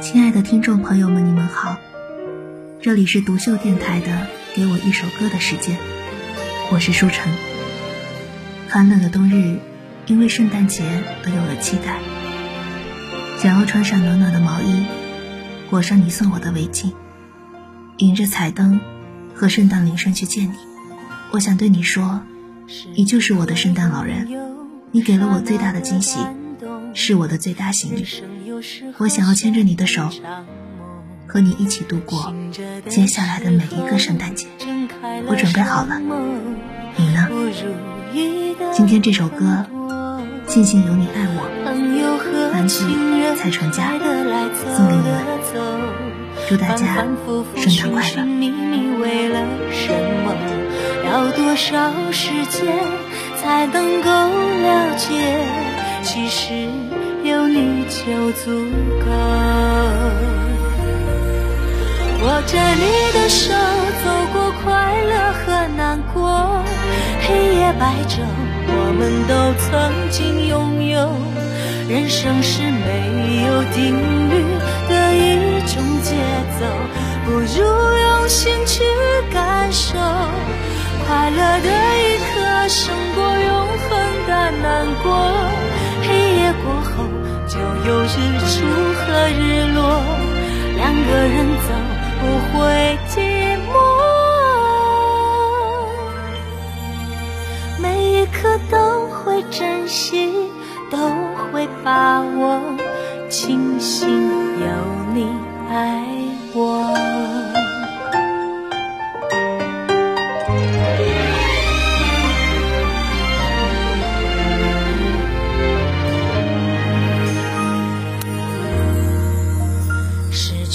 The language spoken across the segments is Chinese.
亲爱的听众朋友们，你们好，这里是独秀电台的《给我一首歌的时间》，我是舒晨。寒冷的冬日，因为圣诞节而有了期待，想要穿上暖暖的毛衣，裹上你送我的围巾，迎着彩灯和圣诞铃声去见你。我想对你说，你就是我的圣诞老人，你给了我最大的惊喜，是我的最大幸运。我想要牵着你的手，和你一起度过接下来的每一个圣诞节。我准备好了，你呢？今天这首歌《庆幸有你爱我》，来自蔡淳佳，送给你们，祝大家圣诞快乐。要多少时间才能够了解其实有你就足够，握着你的手走过快乐和难过，黑夜白昼我们都曾经拥有。人生是没有定律的一种节奏，不如用心去感受。快乐的一刻胜过永恒的难过，有日出和日落，两个人走不会寂寞，每一刻都会珍惜，都会把握，庆幸有你爱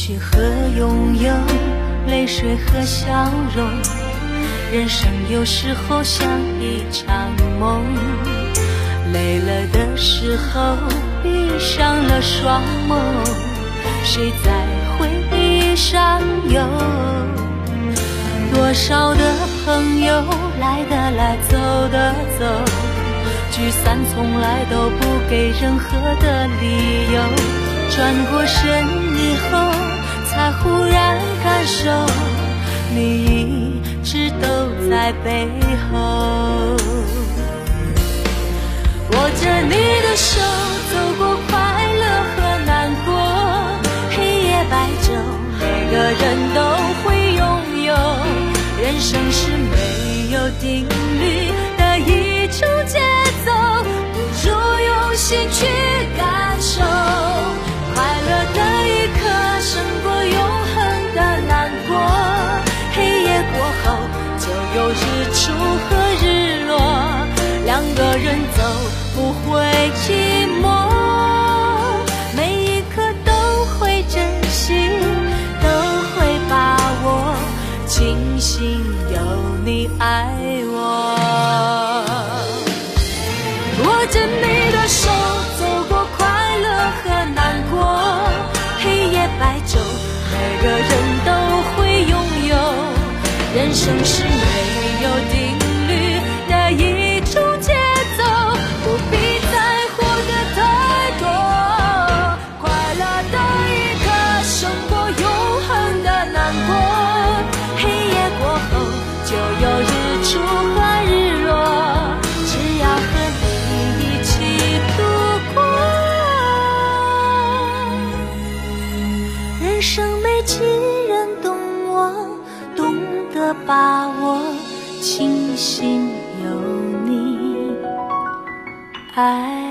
去和拥有泪水和笑容，人生有时候像一场梦。累了的时候，闭上了双眸，谁在回忆上游？多少的朋友来的来，走的走，聚散从来都不给任何的理由。转过身以后。才忽然感受，你一直都在背后。握着你的手，走过快乐和难过，黑夜白昼，每个人都会拥有。人生是没有定律的一种节奏，不如用心去感受。和日落，两个人走不会寂寞，每一刻都会珍惜，都会把握，庆幸有你爱我。握着你的手，走过快乐和难过，黑夜白昼，每个人都会拥有，人生是。人生没几人懂我，懂得把握，庆幸有你爱。